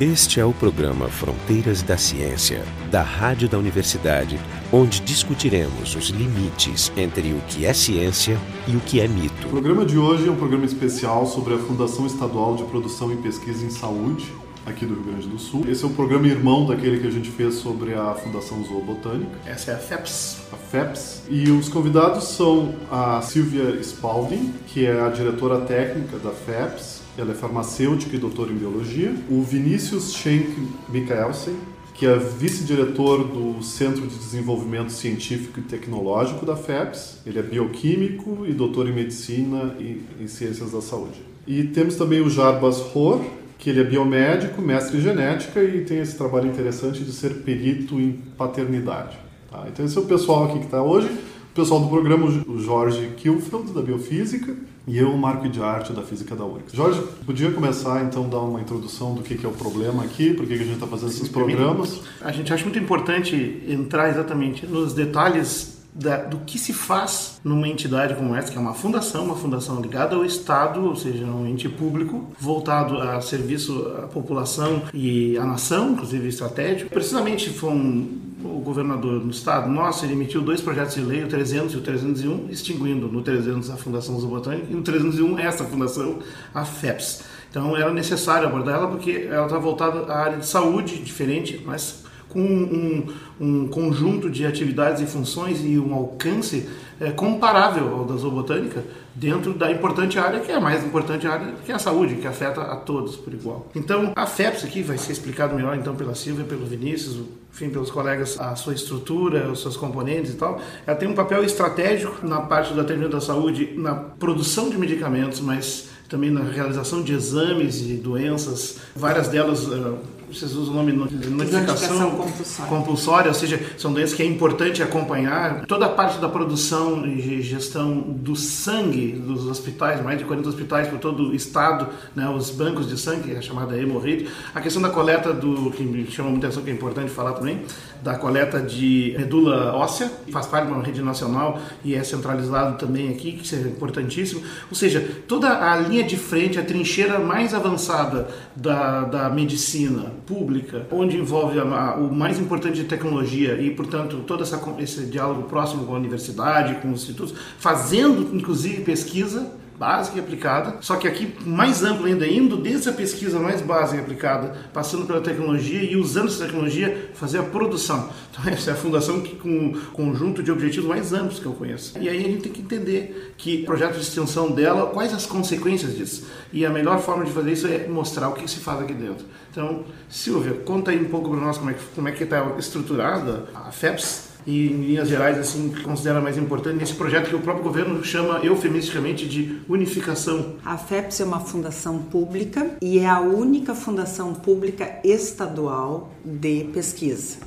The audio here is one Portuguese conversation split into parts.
Este é o programa Fronteiras da Ciência, da Rádio da Universidade, onde discutiremos os limites entre o que é ciência e o que é mito. O programa de hoje é um programa especial sobre a Fundação Estadual de Produção e Pesquisa em Saúde, aqui do Rio Grande do Sul. Esse é o programa irmão daquele que a gente fez sobre a Fundação Zoobotânica. Essa é a FEPS. A FEPS. E os convidados são a Silvia Spalding, que é a diretora técnica da FEPS. Ela é farmacêutica e doutora em biologia. O Vinícius Schenk Mikkelsen, que é vice-diretor do Centro de Desenvolvimento Científico e Tecnológico da FEPS. Ele é bioquímico e doutor em medicina e em ciências da saúde. E temos também o Jarbas Rohr, que ele é biomédico, mestre em genética e tem esse trabalho interessante de ser perito em paternidade. Tá? Então esse é o pessoal aqui que está hoje. O pessoal do programa, o Jorge Kilfeld, da Biofísica, e eu, o Marco de Arte, da Física da URGS. Jorge, podia começar então dar uma introdução do que, que é o problema aqui, por que, que a gente está fazendo esses programas? A gente acha muito importante entrar exatamente nos detalhes da, do que se faz numa entidade como essa, que é uma fundação, uma fundação ligada ao Estado, ou seja, um ente público, voltado a serviço à população e à nação, inclusive estratégico. Precisamente foi um, o governador do Estado nosso, ele emitiu dois projetos de lei, o 300 e o 301, extinguindo no 300 a Fundação Zoobotânica e no 301 essa fundação, a FEPS. Então era necessário abordar ela porque ela está voltada à área de saúde, diferente, mas com um, um, conjunto de atividades e funções e um alcance é, comparável ao da zoobotânica dentro da importante área que é a mais importante área que é a saúde que afeta a todos por igual. Então a FEPS aqui vai ser explicado melhor então pela Silvia, pelo Vinícius, enfim pelos colegas a sua estrutura, os seus componentes e tal. Ela tem um papel estratégico na parte do atendimento da saúde, na produção de medicamentos, mas também na realização de exames e doenças, várias delas uh, vocês usam o nome de notificação compulsória. compulsória, ou seja, são doenças que é importante acompanhar. Toda a parte da produção e gestão do sangue dos hospitais, mais de 40 hospitais por todo o estado, né, os bancos de sangue, a chamada hemorrhide. A questão da coleta do, que me chama muita atenção, que é importante falar também, da coleta de medula óssea, faz parte de uma rede nacional e é centralizado também aqui, que é importantíssimo. Ou seja, toda a linha de frente, a trincheira mais avançada da, da medicina, pública, onde envolve a, o mais importante de tecnologia e, portanto, todo essa, esse diálogo próximo com a universidade, com os institutos, fazendo inclusive pesquisa básica e aplicada, só que aqui mais amplo ainda, indo desde a pesquisa mais básica e aplicada, passando pela tecnologia e usando essa tecnologia fazer a produção. Então essa é a fundação que com um conjunto de objetivos mais amplos que eu conheço. E aí a gente tem que entender que projeto de extensão dela, quais as consequências disso. E a melhor forma de fazer isso é mostrar o que se faz aqui dentro. Então, Silvia, conta aí um pouco para nós como é que como é que está estruturada a FEPS e em linhas gerais assim considera mais importante nesse projeto que o próprio governo chama eufemisticamente de unificação. A FEPS é uma fundação pública e é a única fundação pública estadual de pesquisa.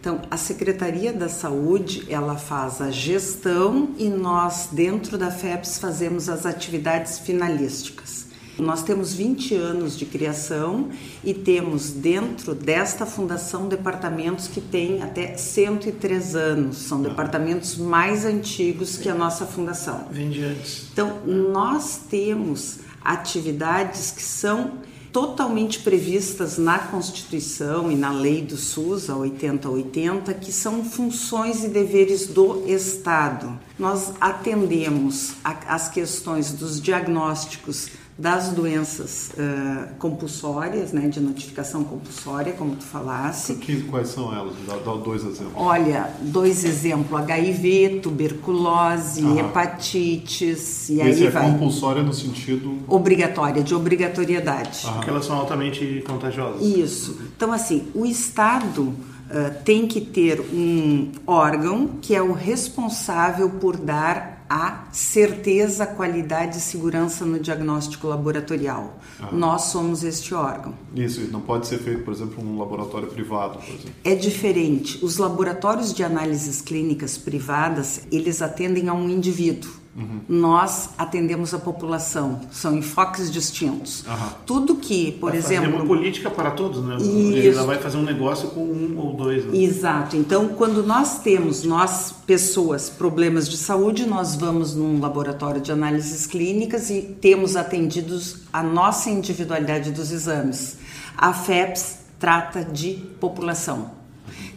Então, a Secretaria da Saúde, ela faz a gestão e nós dentro da FEPS fazemos as atividades finalísticas. Nós temos 20 anos de criação e temos dentro desta fundação departamentos que têm até 103 anos. São departamentos mais antigos que a nossa fundação. Vem de antes. Então, nós temos atividades que são totalmente previstas na Constituição e na lei do SUS, a 8080, que são funções e deveres do Estado. Nós atendemos as questões dos diagnósticos das doenças uh, compulsórias, né, de notificação compulsória, como tu falasse. Que, quais são elas? Dá, dá, dois exemplos. Olha, dois exemplos: HIV, tuberculose, Aham. hepatites e Esse aí é vai. compulsória no sentido obrigatória, de obrigatoriedade. Aham. Porque elas são altamente contagiosas. Isso. Então, assim, o Estado uh, tem que ter um órgão que é o responsável por dar a certeza, qualidade e segurança no diagnóstico laboratorial. Ah. Nós somos este órgão. Isso, não pode ser feito, por exemplo, um laboratório privado, por exemplo. É diferente. Os laboratórios de análises clínicas privadas, eles atendem a um indivíduo. Uhum. Nós atendemos a população, são enfoques distintos. Uhum. Tudo que, por vai exemplo. Fazer uma política para todos, né? Ele vai fazer um negócio com um ou dois. Né? Exato. Então, quando nós temos, nós, pessoas, problemas de saúde, nós vamos num laboratório de análises clínicas e temos atendidos a nossa individualidade dos exames. A FEPS trata de população.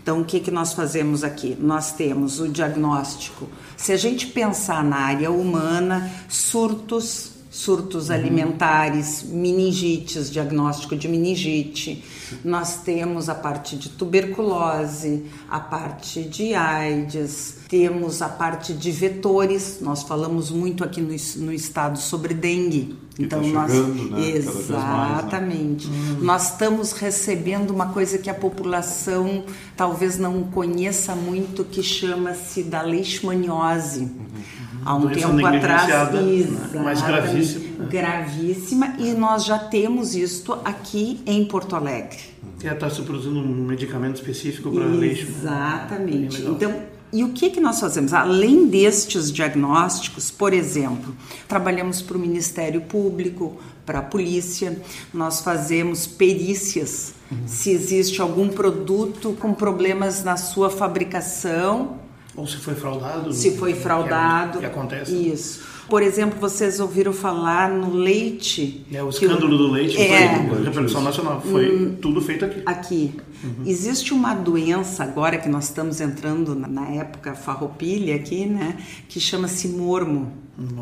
Então, o que, que nós fazemos aqui? Nós temos o diagnóstico. Se a gente pensar na área humana, surtos, surtos uhum. alimentares, meningites, diagnóstico de meningite. Nós temos a parte de tuberculose, a parte de AIDS, temos a parte de vetores. Nós falamos muito aqui no, no estado sobre dengue. Então tá nós chegando, né? exatamente. Mais, né? Nós estamos recebendo uma coisa que a população talvez não conheça muito que chama-se da leishmaniose. Uhum. Há um Doença tempo atrás, né? mais gravíssima. Gravíssima e nós já temos isto aqui em Porto Alegre. E está se produzindo um medicamento específico para leishmaniose. Exatamente. Então e o que, que nós fazemos? Além destes diagnósticos, por exemplo, trabalhamos para o Ministério Público, para a polícia, nós fazemos perícias uhum. se existe algum produto com problemas na sua fabricação. Ou se foi fraudado. Se foi fraudado. Que acontece. Isso. Por exemplo, vocês ouviram falar no leite. É, o escândalo do leite é, foi repercussão nacional. Foi hum, tudo feito aqui. Aqui. Uhum. Existe uma doença agora que nós estamos entrando na época farroupilha aqui, né? Que chama-se mormo.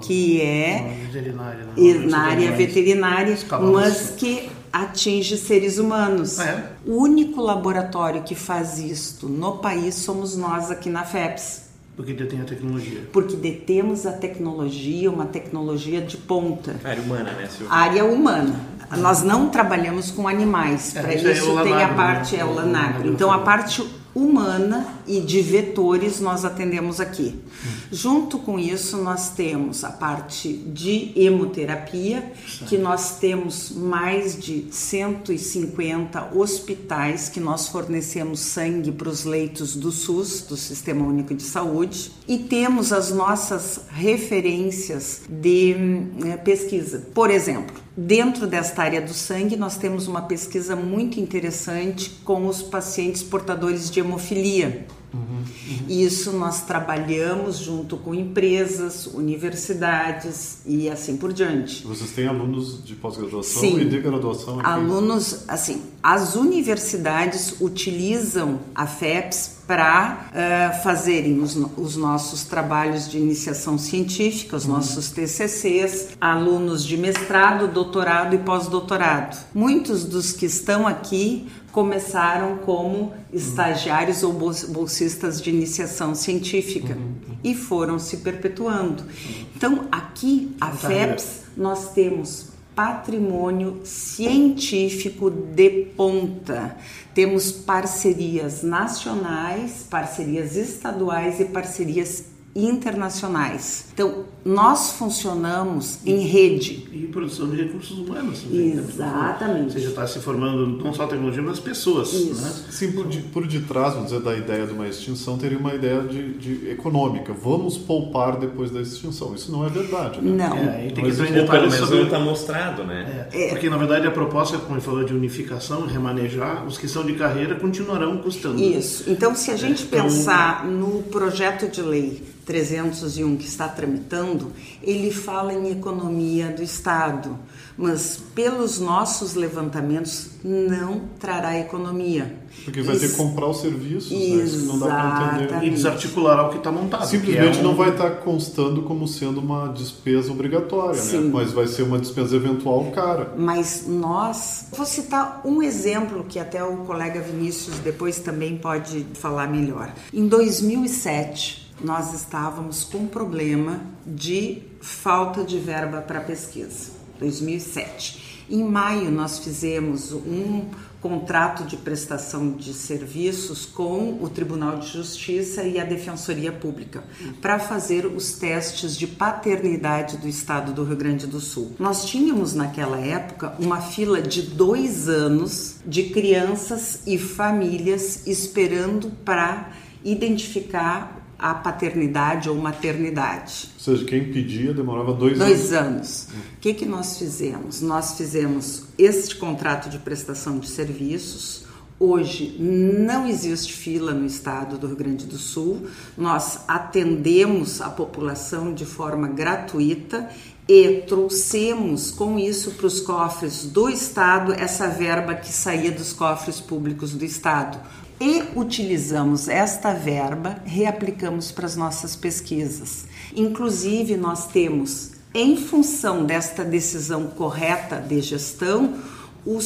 Que é veterinária, né? na área veterinária, mas que atinge seres humanos. É. O único laboratório que faz isto no país somos nós aqui na FEPS. Porque detém a tecnologia. Porque detemos a tecnologia, uma tecnologia de ponta. área humana, né, Silvia? Área humana. Nós não trabalhamos com animais. É, Para isso, é tem a parte né? é o lanagro. Então a parte humana e de vetores nós atendemos aqui. Hum. Junto com isso, nós temos a parte de hemoterapia, Sim. que nós temos mais de 150 hospitais que nós fornecemos sangue para os leitos do SUS, do Sistema Único de Saúde, e temos as nossas referências de eh, pesquisa. Por exemplo, Dentro desta área do sangue, nós temos uma pesquisa muito interessante com os pacientes portadores de hemofilia. Uhum, uhum. Isso nós trabalhamos junto com empresas, universidades e assim por diante. Vocês têm alunos de pós-graduação e de graduação? Aqui? Alunos, assim, as universidades utilizam a FEPS para uh, fazerem os, os, nossos trabalhos de iniciação científica, os uhum. nossos TCCs, alunos de mestrado, doutorado e pós-doutorado. Muitos dos que estão aqui começaram como estagiários ou bolsistas de iniciação científica uhum. e foram se perpetuando. Então, aqui, a FEPS, nós temos patrimônio científico de ponta. Temos parcerias nacionais, parcerias estaduais e parcerias internacionais. Então, nós funcionamos em rede. E produção de recursos humanos. Também, né? Exatamente. Ou seja, está se formando não só a tecnologia, mas as pessoas. Isso. Né? Sim, por, de, por detrás, vamos dizer, da ideia de uma extinção, teria uma ideia de, de econômica. Vamos poupar depois da extinção. Isso não é verdade, né? Não. É, tem que entrar em detalhes sobre... não está mostrado, né? É, é. Porque, na verdade, a proposta, como ele falou, de unificação, remanejar, os que são de carreira continuarão custando. Isso. Então, se a gente então... pensar no projeto de lei 301 que está tramitando, ele fala em economia do Estado, mas pelos nossos levantamentos não trará economia. Porque vai ter que comprar os serviços, né? não dá para entender. E desarticular o que está montado. Simplesmente é um... não vai estar constando como sendo uma despesa obrigatória, né? mas vai ser uma despesa eventual cara. Mas nós, vou citar um exemplo que até o colega Vinícius depois também pode falar melhor. Em 2007, nós estávamos com problema de falta de verba para pesquisa, 2007. Em maio, nós fizemos um contrato de prestação de serviços com o Tribunal de Justiça e a Defensoria Pública para fazer os testes de paternidade do estado do Rio Grande do Sul. Nós tínhamos naquela época uma fila de dois anos de crianças e famílias esperando para identificar a paternidade ou maternidade. Ou seja, quem pedia demorava dois, dois anos. O hum. que, que nós fizemos? Nós fizemos este contrato de prestação de serviços. Hoje não existe fila no estado do Rio Grande do Sul. Nós atendemos a população de forma gratuita e trouxemos com isso para os cofres do Estado essa verba que saía dos cofres públicos do Estado. E utilizamos esta verba, reaplicamos para as nossas pesquisas. Inclusive, nós temos, em função desta decisão correta de gestão, o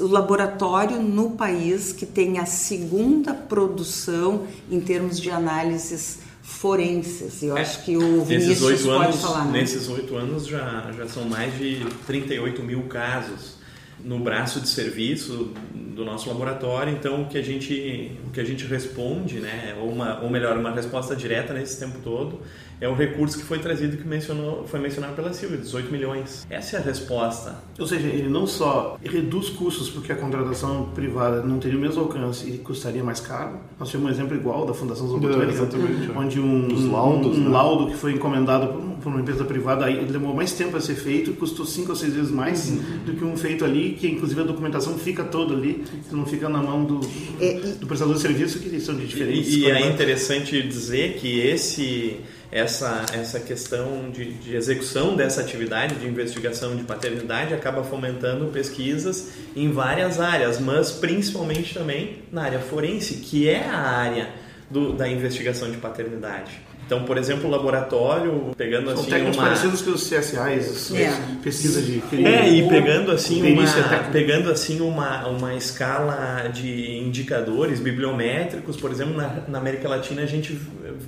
laboratório no país que tem a segunda produção em termos de análises forenses. Eu é, acho que o Vinícius pode anos, falar. Né? Nesses oito anos já, já são mais de 38 mil casos no braço de serviço do nosso laboratório. Então, o que a gente, o que a gente responde, né, ou, uma, ou melhor, uma resposta direta nesse tempo todo, é o recurso que foi trazido que mencionou, foi mencionado pela Silvia, 18 milhões. Essa é a resposta. Ou seja, ele não só reduz custos porque a contratação privada não teria o mesmo alcance e custaria mais caro. Nós tivemos um exemplo igual da Fundação Zobotânica, é, onde um, laudos, um, um né? laudo que foi encomendado por, por, uma empresa privada aí demorou mais tempo a ser feito, custou cinco ou seis vezes mais uhum. do que um feito ali, que inclusive a documentação fica toda ali, não fica na mão do, é, do prestador de serviço, que são de diferentes. E, e é interessante dizer que esse essa, essa questão de, de, execução dessa atividade de investigação de paternidade acaba fomentando pesquisas em várias áreas, mas principalmente também na área forense, que é a área do, da investigação de paternidade. Então, por exemplo, o laboratório, pegando São assim técnicos uma... parecidos que os CSIs, é. pesquisa de É, e pegando assim uma, pegando assim uma, uma escala de indicadores bibliométricos, por exemplo, na, na América Latina a gente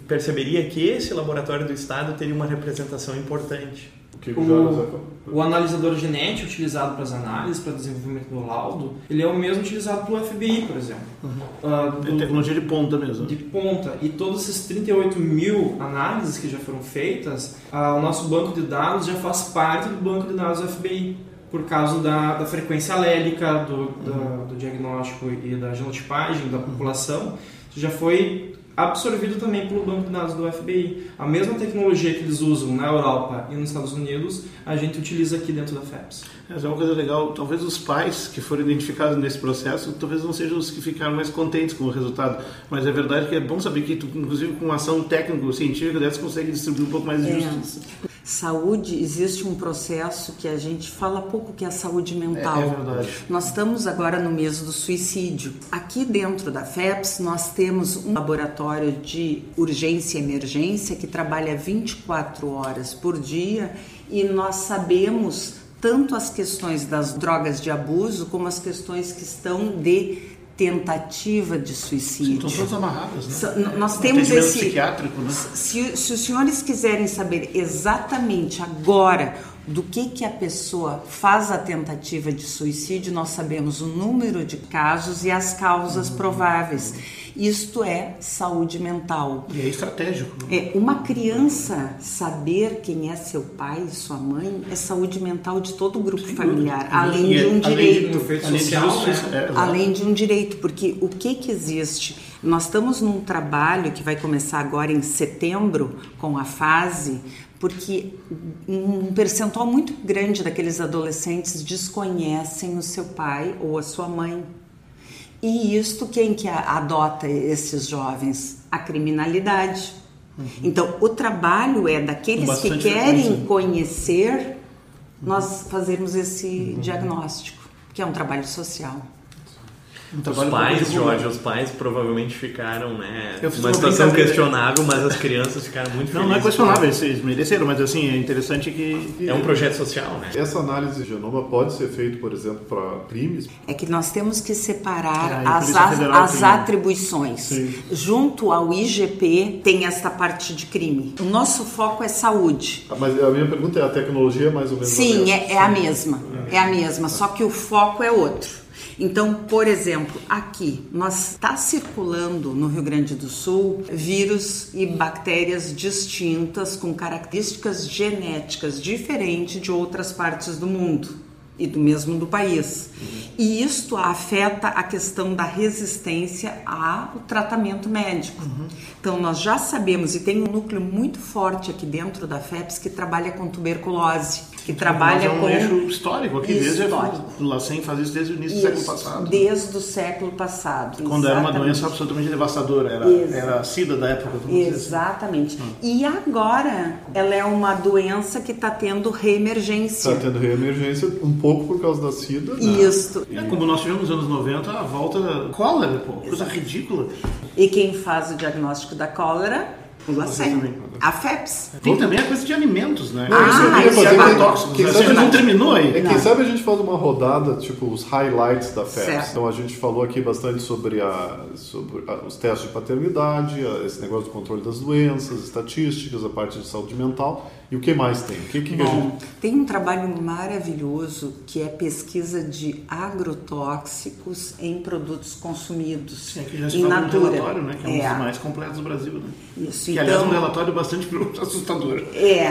perceberia que esse laboratório do estado teria uma representação importante. O, o, analisador genético utilizado para as análises, para desenvolvimento do laudo, ele é o mesmo utilizado pelo FBI, por exemplo. Uhum. Uh, do, é tecnologia de ponta mesmo. De ponta. E todos esses 38 mil análises que já foram feitas, uh, o nosso banco de dados já faz parte do banco de dados do FBI por causa da, da frequência alélica, do, uhum. da, do diagnóstico e da genotipagem da população. Isso já foi absorvido também pelo banco de dados do FBI. A mesma tecnologia que eles usam na Europa e nos Estados Unidos, a gente utiliza aqui dentro da FEPS. Essa é uma coisa legal. Talvez os pais que foram identificados nesse processo, talvez não sejam os que ficaram mais contentes com o resultado. Mas é verdade que é bom saber que, tu, inclusive, com ação técnico-científica dessa, consegue distribuir um pouco mais de é. justiça. Saúde, existe um processo que a gente fala pouco que é a saúde mental. É, é verdade. Nós estamos agora no mês do suicídio. Aqui dentro da FEPS, nós temos um laboratório de urgência e emergência que trabalha 24 horas por dia e nós sabemos tanto as questões das drogas de abuso como as questões que estão de tentativa de suicídio. Estão todas amarradas, né? Nós temos esse psiquiátrico, né? Se, se os senhores quiserem saber exatamente agora do que que a pessoa faz a tentativa de suicídio, nós sabemos o número de casos e as causas uhum. prováveis. Isto é saúde mental. E é estratégico. Né? É, uma criança saber quem é seu pai e sua mãe é saúde mental de todo o grupo Sim, familiar, além de um direito. Além de, social, né? é, além de um direito, porque o que que existe? Nós estamos num trabalho que vai começar agora em setembro com a fase porque um percentual muito grande daqueles adolescentes desconhecem o seu pai ou a sua mãe. E isto quem que adota esses jovens? A criminalidade. Uhum. Então, o trabalho é daqueles que querem frequência. conhecer, nós fazermos esse uhum. diagnóstico, que é um trabalho social. Um os pais, Jorge, os pais provavelmente ficaram, né? Uma situação questionável, mas as crianças ficaram muito felizes. Não, não é questionável, eles mereceram, mas assim, é interessante que. É um projeto social, né? Essa análise de genoma pode ser feita, por exemplo, para crimes? É que nós temos que separar é, as, as atribuições. Sim. Junto ao IGP tem esta parte de crime. O nosso foco é saúde. Ah, mas a minha pergunta é: a tecnologia é mais ou menos Sim, a mesma? É, é a mesma. É a mesma, só que o foco é outro. Então, por exemplo, aqui nós está circulando no Rio Grande do Sul vírus e bactérias distintas com características genéticas diferentes de outras partes do mundo. e do mesmo do país. E isto afeta a questão da resistência ao tratamento médico. Então, nós já sabemos, e tem um núcleo muito forte aqui dentro da FEPS que trabalha com tuberculose, que trabalha é um com... eixo histórico aqui, desde LACEN faz isso desde o início isso, do século passado. Desde o século passado. Quando exatamente. era uma doença absolutamente devastadora, era, era a SIDA da época. Exatamente. Assim. E agora, ela é uma doença que está tendo reemergência. Está tendo reemergência um pouco por causa da SIDA. Né? Isso. É como nós tivemos nos anos 90 a volta da cólera, pô, coisa ridícula. E quem faz o diagnóstico da cólera? O. A FEPS. Tem também a coisa de alimentos, né? Ah, isso é é tóxicos. Quem sabe Você não terminou aí. É, quem sabe a gente faz uma rodada, tipo, os highlights da FEPS. Certo. Então a gente falou aqui bastante sobre, a, sobre a, os testes de paternidade, a, esse negócio do controle das doenças, estatísticas, a parte de saúde mental. E o que mais tem? O que, que Bom, gente... Tem um trabalho maravilhoso que é pesquisa de agrotóxicos em produtos consumidos. Sim, aqui já se um natura. relatório, né? Que é um É. dos mais completos do Brasil, né? Isso, Que, aliás, é um então- relatório bastante assustador. É,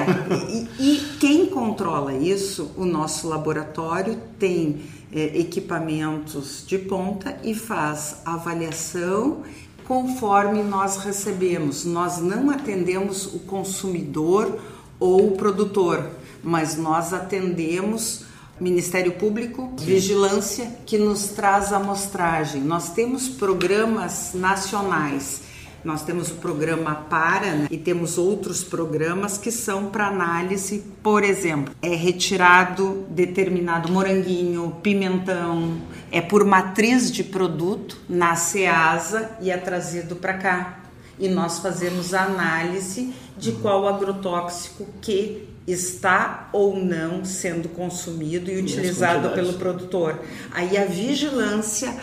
e, e quem controla isso, o nosso laboratório tem é, equipamentos de ponta e faz avaliação conforme nós recebemos. Nós não atendemos o consumidor ou o produtor, mas nós atendemos Ministério Público, Vigilância, que nos traz a amostragem. Nós temos programas nacionais. Nós temos o programa Para né? e temos outros programas que são para análise, por exemplo, é retirado determinado moranguinho, pimentão, é por matriz de produto na SEASA e é trazido para cá. E nós fazemos a análise de qual agrotóxico que está ou não sendo consumido e utilizado pelo produtor. Aí a vigilância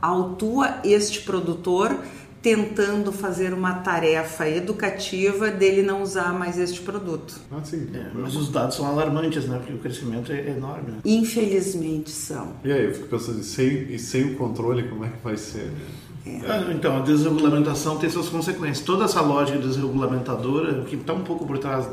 autua este produtor tentando fazer uma tarefa educativa dele não usar mais este produto. Ah, sim. É, mas os dados são alarmantes, né? Porque o crescimento é enorme. Né? Infelizmente são. E aí, eu fico pensando, e sem, e sem o controle, como é que vai ser? né? Ah, Então, a desregulamentação tem suas consequências. Toda essa lógica desregulamentadora, que está um pouco por trás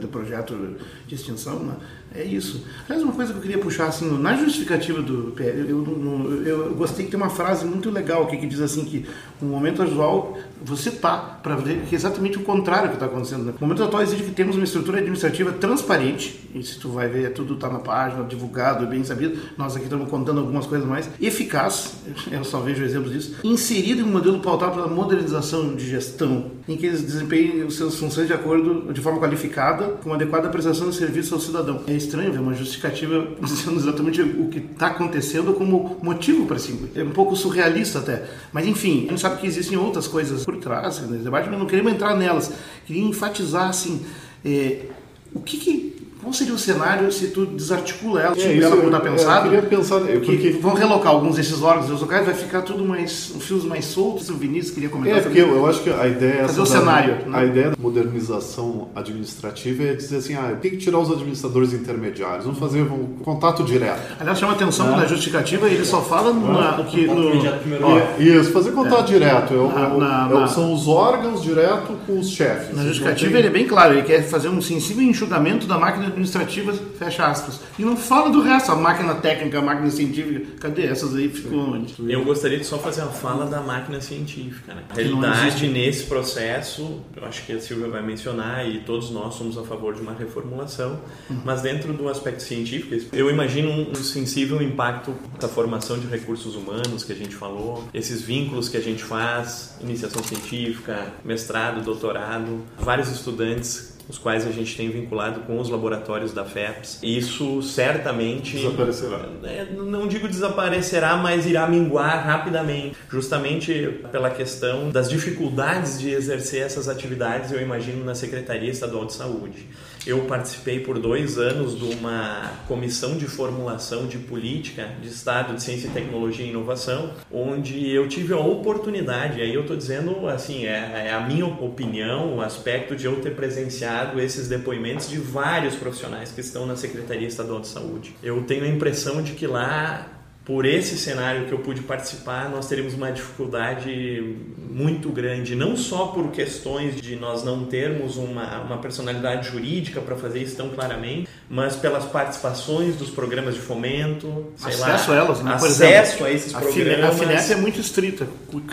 do projeto de extinção, né, é isso. Aliás, uma coisa que eu queria puxar, assim, na justificativa do PL, eu, não- eu gostei que tem uma frase muito legal aqui que diz assim que no momento atual você tá para ver que é exatamente o contrário que está acontecendo. Né? O momento atual exige que temos uma estrutura administrativa transparente, e se tu vai ver, tudo está na página, divulgado, bem sabido. Nós aqui estamos contando algumas coisas mais. Eficaz, eu só vejo exemplos disso. Inserido em um modelo pautado pela modernização de gestão, em que eles desempenhem as suas funções de acordo, de forma qualificada, com adequada prestação de serviço ao cidadão. É estranho ver uma justificativa dizendo exatamente o que está acontecendo como motivo para se É um pouco surrealista até. Mas enfim, a gente sabe que existem outras coisas por trás nesse debate, mas não queremos entrar nelas. Queria enfatizar assim, é, o que, que qual seria o cenário se tu desarticula ela, É, isso ela eu- como está eu pensado? queria pensar- eu- porque porque- vão relocar alguns desses órgãos dos locais, vai ficar tudo mais, fios mais soltos. O Vinícius queria comentar É, porque eu, eu acho que a ideia é Fazer o da- cenário, né? A ideia da modernização administrativa é dizer assim, ah, tem que tirar os administradores intermediários, vamos fazer um contato direto. Aliás, chama atenção na justificativa, ele só fala no, no que. Contato No, ó, Isso, fazer contato direto. é o- Na- é o- na- é o- na- são os órgãos direto com os chefes. na justificativa tem- ele é bem claro, ele quer fazer um sensível enxugamento da máquina administrativa, fecha aspas. E não fala do resto, a máquina técnica, a máquina científica. Cadê essas aí? Ficou onde? Eu gostaria de só fazer uma fala da máquina científica. Né? A realidade nesse processo, eu acho que a Silvia vai mencionar e todos nós somos a favor de uma reformulação, mas dentro do aspecto científico, eu imagino um sensível impacto da formação de recursos humanos que a gente falou, esses vínculos que a gente faz, iniciação científica, mestrado, doutorado, vários estudantes os quais a gente tem vinculado com os laboratórios da FEPS. Isso certamente Desaparecerá. é, não digo desaparecerá, mas irá minguar rapidamente, justamente pela questão das dificuldades de exercer essas atividades, eu imagino, na Secretaria Estadual de Saúde. Eu participei por dois anos de uma comissão de formulação de política de Estado de Ciência, Tecnologia e Inovação, onde eu tive a oportunidade, aí eu estou dizendo assim, é, é a minha opinião, o aspecto de eu ter presenciado esses depoimentos de vários profissionais que estão na Secretaria Estadual de Saúde. Eu tenho a impressão de que lá por esse cenário que eu pude participar, nós teríamos uma dificuldade muito grande, não só por questões de nós não termos uma, uma personalidade jurídica para fazer isso tão claramente, mas pelas participações dos programas de fomento, acesso lá, a elas, né? acesso exemplo, a esses a programas. A FINEP é muito estrita.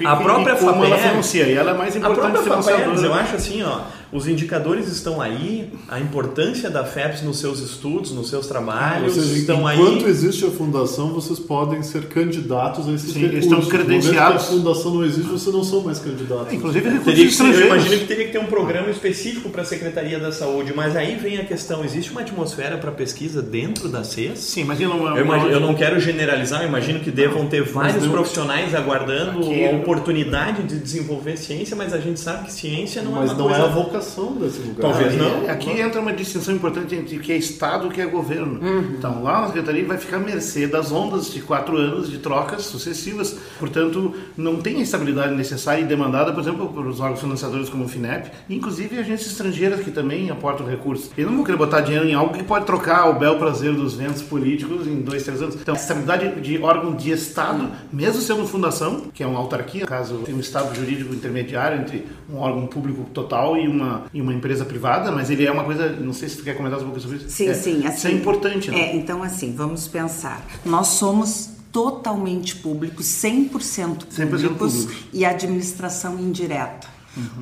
a própria como ela financia, e ela é mais importante a própria FAPERS, eu acho assim, ó, os indicadores estão aí, a importância da FEPS nos seus estudos, nos seus trabalhos seja, estão enquanto aí. Enquanto existe a fundação, vocês podem ser candidatos a esses Sim, recursos. estão credenciados. Se a fundação não existe, vocês não são mais candidatos. Inclusive recursos teria que. Eu imagino que teria que ter um programa específico para a Secretaria da Saúde, mas aí vem a questão, existe uma atmosfera para pesquisa dentro da CES? Sim, mas eu não, eu, imagino, eu não quero generalizar, eu imagino que devam ter vários não, profissionais aguardando aqui, a oportunidade de desenvolver ciência, mas a gente sabe que ciência não mas é uma não coisa... é a vocação desse lugar. Talvez Aqui- não. Aqui entra uma distinção importante entre o que é Estado e o que é governo. Então, lá na Secretaria vai ficar à mercê das ondas de quatro anos de trocas sucessivas. Portanto, não tem a estabilidade necessária e demandada, por exemplo, por os órgãos financiadores como o FINEP, inclusive agências estrangeiras que também aportam recursos. Eles não vão querer botar dinheiro em algo que pode trocar o bel prazer dos ventos políticos em dois, três anos. Então, a estabilidade de órgão de Estado, mesmo sendo fundação, que é uma autarquia, caso, tem um Estado jurídico intermediário entre um órgão público total e uma, e uma empresa privada, mas ele é uma coisa, não sei se tu quer comentar um pouco sobre isso. Sim, É, sim. Isso é assim, importante, né? É, então assim, vamos pensar. Nós somos totalmente públicos, 100% 100% públicos públicos. e administração indireta.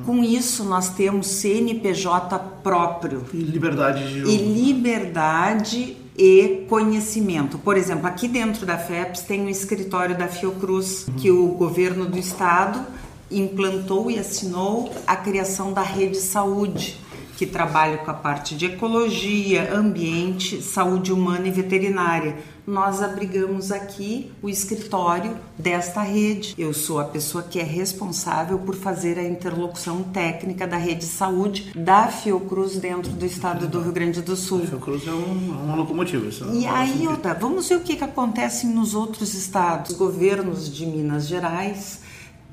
Com isso, nós temos CNPJ próprio E liberdade de e liberdade e conhecimento. Por exemplo, aqui dentro da FEPS tem um escritório da Fiocruz que o governo do estado implantou e assinou a criação da rede saúde, que trabalha com a parte de ecologia, ambiente, saúde humana e veterinária. Nós abrigamos aqui o escritório desta rede. Eu sou a pessoa que é responsável por fazer a interlocução técnica da rede saúde da Fiocruz dentro do estado do Rio Grande do Sul. Fiocruz é um, uma locomotiva. Isso E não aí, outra, vamos ver o que, que acontece nos outros estados. Os governos de Minas Gerais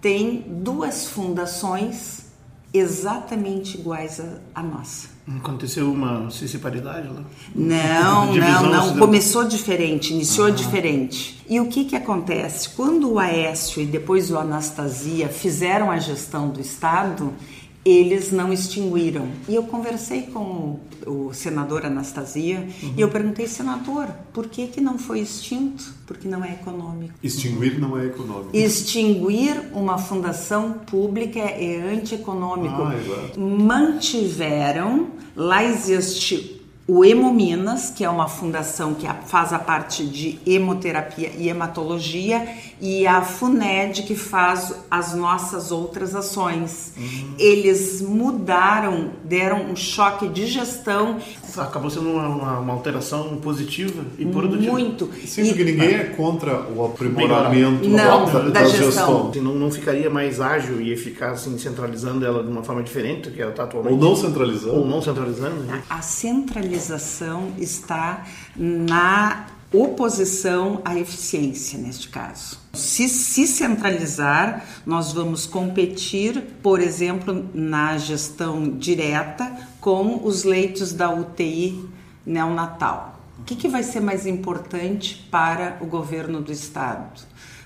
têm duas fundações exatamente iguais à, à nossa. Aconteceu uma ciciparidade lá? Não, não, não. Começou diferente, iniciou diferente. E o que que acontece? Quando o Aécio e depois o Anastasia fizeram a gestão do Estado, eles não extinguiram. E eu conversei com o senador Anastasia e eu perguntei, senador, por que que não foi extinto? Porque não é econômico. Extinguir não é econômico. Extinguir uma fundação pública é antieconômico. Ah, exato. Mantiveram, lá existe o Hemominas, que é uma fundação que faz a parte de hemoterapia e hematologia, e a FUNED, que faz as nossas outras ações. Eles mudaram, deram um choque de gestão Acabou sendo uma, uma- uma alteração positiva e produtiva. muito. Sim, E- porque ninguém é contra o aprimoramento Não, da, da da gestão. gestão. Assim, não, não ficaria mais ágil e eficaz assim, centralizando ela de uma forma diferente do que ela está atualmente? Ou não centralizando. Ou não centralizando, né? A centralização está na oposição à eficiência, neste caso. Se se centralizar, nós vamos competir, por exemplo, na gestão direta com os leitos da UTI neonatal. O que, que vai ser mais importante para o governo do estado?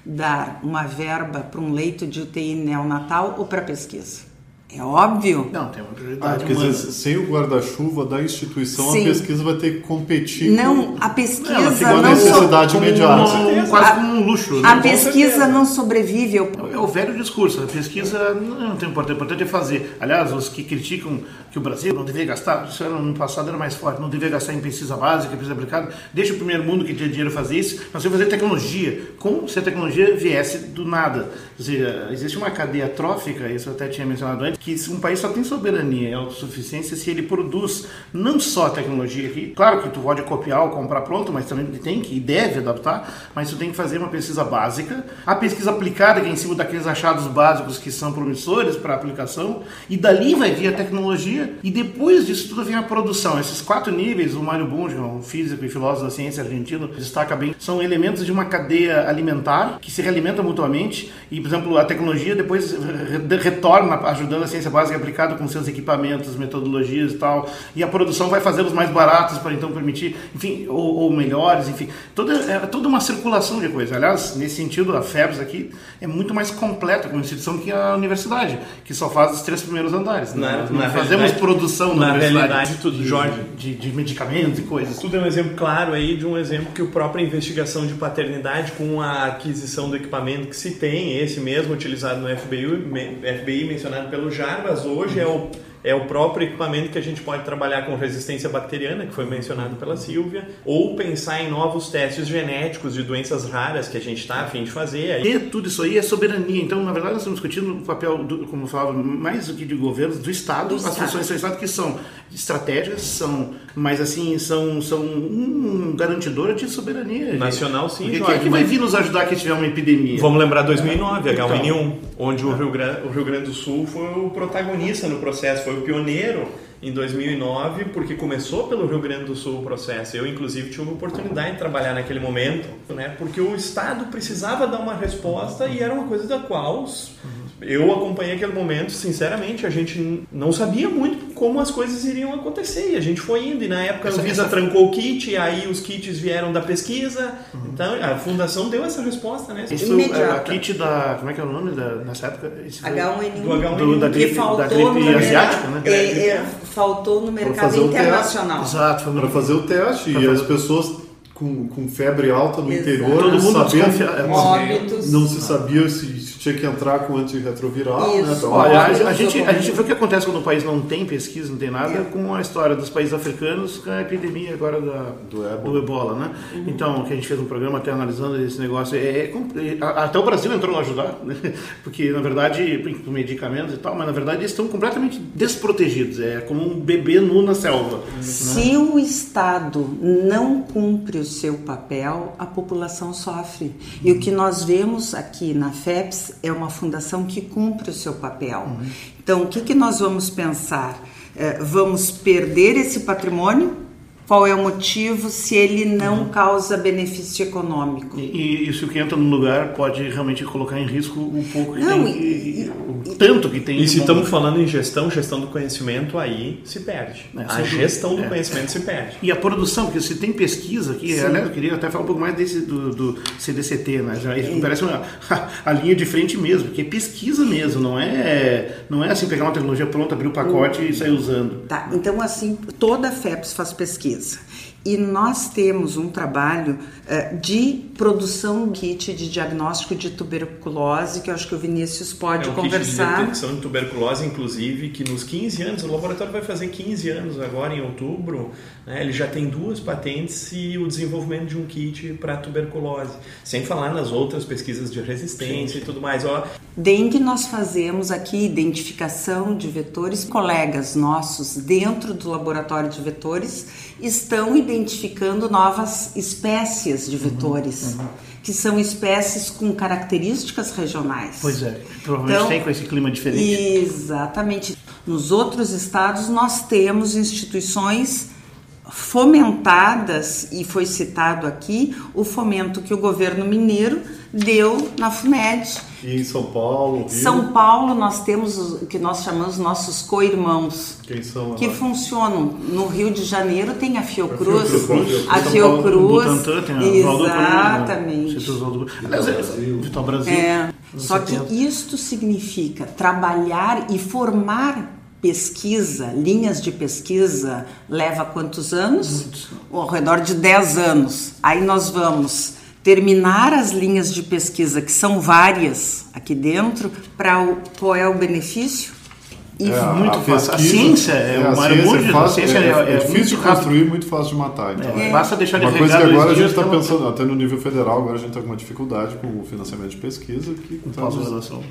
Dar uma verba para um leito de UTI neonatal ou para pesquisa? É óbvio. Não, tem uma Ah, prioridade. quer humana. dizer, sem o guarda-chuva da instituição, Sim. a pesquisa vai ter que competir Não, a Ela pesquisa ficou com a não so- necessidade como imediata. um- quase como um luxo. A né? pesquisa não sobrevive ao É o velho discurso, a pesquisa não tem importância, o importante é fazer. Aliás, os que criticam que o Brasil não deveria gastar, isso era no passado era mais forte, não deveria gastar em pesquisa básica, pesquisa aplicada, deixa o primeiro mundo que tinha dinheiro fazer isso, nós vamos fazer tecnologia, como se a tecnologia viesse do nada. Ou seja, existe uma cadeia trófica, isso eu até tinha mencionado antes, que um país só tem soberania e autossuficiência se ele produz não só tecnologia aqui, claro que tu pode copiar ou comprar pronto, mas também tem que e deve adaptar, mas tu tem que fazer uma pesquisa básica, a pesquisa aplicada que é em cima daqueles achados básicos que são promissores para aplicação, e dali vai vir a tecnologia e depois disso tudo vem a produção. Esses quatro níveis, o Mário Bunge, um físico e filósofo da ciência argentino, destaca bem, são elementos de uma cadeia alimentar que se realimenta mutuamente e, por exemplo, a tecnologia depois re- retorna ajudando a ciência básica aplicada com seus equipamentos, metodologias e tal, e a produção vai fazê-los mais baratos para então permitir, enfim, ou, ou melhores, enfim, toda, é toda uma circulação de coisas. Aliás, nesse sentido, a FEBS aqui é muito mais completa como instituição que a universidade, que só faz os três primeiros andares. Na- Nós não na fazemos produção na, na universidade realidade, tudo, de, Jorge. de, de medicamentos e coisas. Tudo é um exemplo claro aí de um exemplo que a própria investigação de paternidade com a aquisição do equipamento que se tem, esse mesmo utilizado no FBI, FBI mencionado pelo Jarbas, hoje é o, é o próprio equipamento que a gente pode trabalhar com resistência bacteriana, que foi mencionado pela Silvia, ou pensar em novos testes genéticos de doenças raras que a gente está a fim de fazer. E tudo isso aí é soberania. Então, na verdade, nós estamos discutindo o papel, do, como eu falava, mais do que de governos, do Estado, Do as Estado. funções do Estado que são estratégicas, são, mas assim, são, são um garantidora de soberania. Nacional, sim, Porque Jorge, quem é que vai vir nos ajudar que tiver uma epidemia? Vamos lembrar 2009, H1N1, onde Então. o Rio, Grande, o Rio Grande do Sul foi o protagonista no processo, foi o pioneiro em 2009, porque começou pelo Rio Grande do Sul o processo. Eu, inclusive, tive a oportunidade de trabalhar naquele momento, né, porque o Estado precisava dar uma resposta e era uma coisa da qual os- eu acompanhei aquele momento, sinceramente, a gente não sabia muito como as coisas iriam acontecer e a gente foi indo. E na época a Essa- Anvisa essa- trancou o kit, e aí os kits vieram da pesquisa. Então a fundação deu essa resposta, né? Isso Imediata. a kit da. Como é que é o nome da, nessa época? Esse foi- H1N1 Do H1N1, do- da que gripe, faltou da gripe no mercado- asiática, né? é, é, faltou no mercado o internacional. Exato, foi Para fazer o teste Pra e fazer- as pessoas com, com febre alta no Exato. interior Todo mundo sabendo- desconfia- é, Óbitos. não se sabia se, se tinha que entrar com antirretroviral, né? Isso. Então, Olha, a, Óbitos a gente, a gente vê o que acontece quando o país não tem pesquisa, não tem nada, É. com a história dos países africanos, com a epidemia agora da, Do ébola. do ebola, né? Então, que a gente fez um programa até analisando esse negócio, é, é é, até o Brasil entrou a ajudar, né? porque na verdade, com medicamentos e tal, mas na verdade eles estão completamente desprotegidos, é como um bebê nu na selva. Se o Estado não cumpre o seu papel, a população sofre. E o que nós vemos aqui na FEPS é uma fundação que cumpre o seu papel. Então, o que, que nós vamos pensar? Eh, vamos perder esse patrimônio? Qual é o motivo se ele não causa benefício econômico? E, e isso que entra no lugar pode realmente colocar em risco o pouco que Não, tem, e- que- o tanto que tem. E se estamos falando em gestão, gestão do conhecimento, aí se perde. É, a gestão do É. conhecimento se perde. E a produção, porque se tem pesquisa aqui, aliás, eu queria até falar um pouco mais desse do, do CDCT, né? Já, parece uma, a linha de frente mesmo, porque é pesquisa mesmo, não é, não é assim pegar uma tecnologia pronta, abrir o pacote e sair usando. Tá, então assim, toda a FEPS faz pesquisa. E nós temos um trabalho eh, de produção kit de diagnóstico de tuberculose, que eu acho que o Vinícius pode é um kit de conversar. detecção de tuberculose, inclusive, que nos 15 anos, o laboratório vai fazer 15 anos agora em outubro, né, ele já tem duas patentes e o desenvolvimento de um kit para tuberculose. Sem falar nas outras pesquisas de resistência e tudo mais. Ó, Dengue nós fazemos aqui identificação de vetores. Colegas nossos dentro do laboratório de vetores estão identificando novas espécies Uhum, de vetores, que são espécies com características regionais. Pois é, provavelmente Então, tem com esse clima diferente. Exatamente. Nos outros estados nós temos instituições fomentadas e foi citado aqui o fomento que o governo mineiro deu na FUNED. E em São Paulo, Rio, São Paulo nós temos o que nós chamamos nossos co-irmãos quem são que lá? funcionam. No Rio de Janeiro tem a Fiocruz, Fiocruz. a Fiocruz, a Oswaldo Cruz, né? exatamente. É, Vital Brasil. É, só que 70. isto significa trabalhar e formar pesquisa, linhas de pesquisa, leva quantos anos? Ao redor de 10 anos. Aí nós vamos terminar as linhas de pesquisa, que são várias aqui dentro, para qual é o benefício? E É, muito a fácil. A pesquisa- ciência é a o mar ciência a fácil- ciência é, é- é é difícil de rápido. construir, muito fácil de matar. Então, É, Basta deixar de Uma coisa que dois agora a gente está tá pensando, até no nível federal, agora a gente está com uma dificuldade com o financiamento de pesquisa que tá,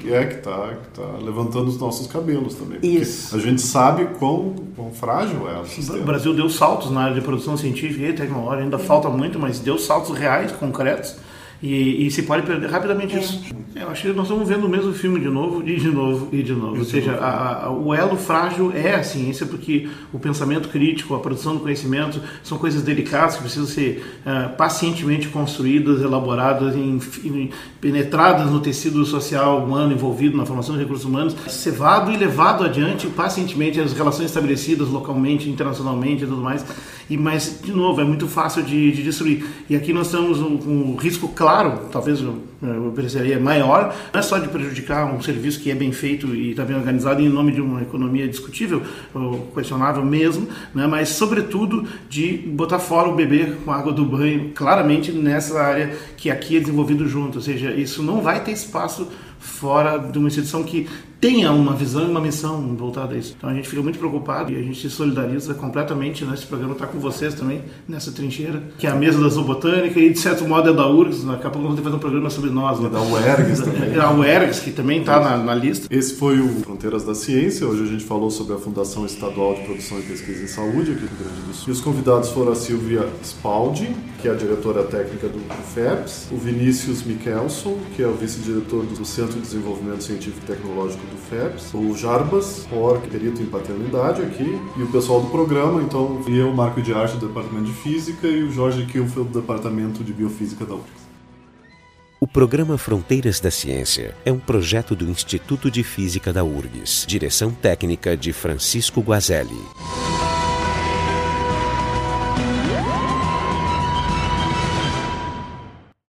que é que está que tá levantando os nossos cabelos também. Porque Isso. a gente sabe quão, quão frágil é o O sistema. Brasil deu saltos na área de produção científica e tecnológica, ainda falta muito, mas deu saltos reais, concretos. E, e se pode perder rapidamente é. isso. Eu acho que nós estamos vendo o mesmo filme de novo, e de novo, e de novo. Ou seja, a, a, o elo frágil é a ciência, porque o pensamento crítico, a produção do conhecimento são coisas delicadas que precisam ser uh, pacientemente construídas, elaboradas, em, em, penetradas no tecido social humano envolvido na formação de recursos humanos, cevado e levado adiante pacientemente as relações estabelecidas localmente, internacionalmente e tudo mais. E, mas, de novo, é muito fácil de, de destruir. E aqui nós estamos com um, um, risco claro, talvez eu perceberia maior, não é só de prejudicar um serviço que é bem feito e está bem organizado em nome de uma economia discutível, ou questionável mesmo, né, mas, sobretudo, de botar fora o bebê com a água do banho, claramente nessa área que aqui é desenvolvido junto. Ou seja, isso não vai ter espaço fora de uma instituição que tenha uma visão e uma missão voltada a isso. Então a gente fica muito preocupado e a gente se solidariza completamente nesse programa, está com vocês também nessa trincheira, que é a mesa da zoobotânica e de certo modo é da URGS, daqui a pouco vamos fazer um programa sobre nós. Né? Da UERGS também. A UERGS, que também está na, na, lista. Esse foi o Fronteiras da Ciência, hoje a gente falou sobre a Fundação Estadual de Produção e Pesquisa em Saúde aqui do Rio Grande do Sul. E os convidados foram a Silvia Spaldi, que é a diretora técnica do FEPS, o Vinícius Michelson, que é o vice-diretor do Centro de Desenvolvimento Científico e Tecnológico do FEPS, o Jarbas, Or, perito em paternidade aqui, e o pessoal do programa, então, eu, Marco de Arte do Departamento de Física e o Jorge Kilfeld do Departamento de Biofísica da UFRGS. O programa Fronteiras da Ciência é um projeto do Instituto de Física da URGS, direção técnica de Francisco Guazelli.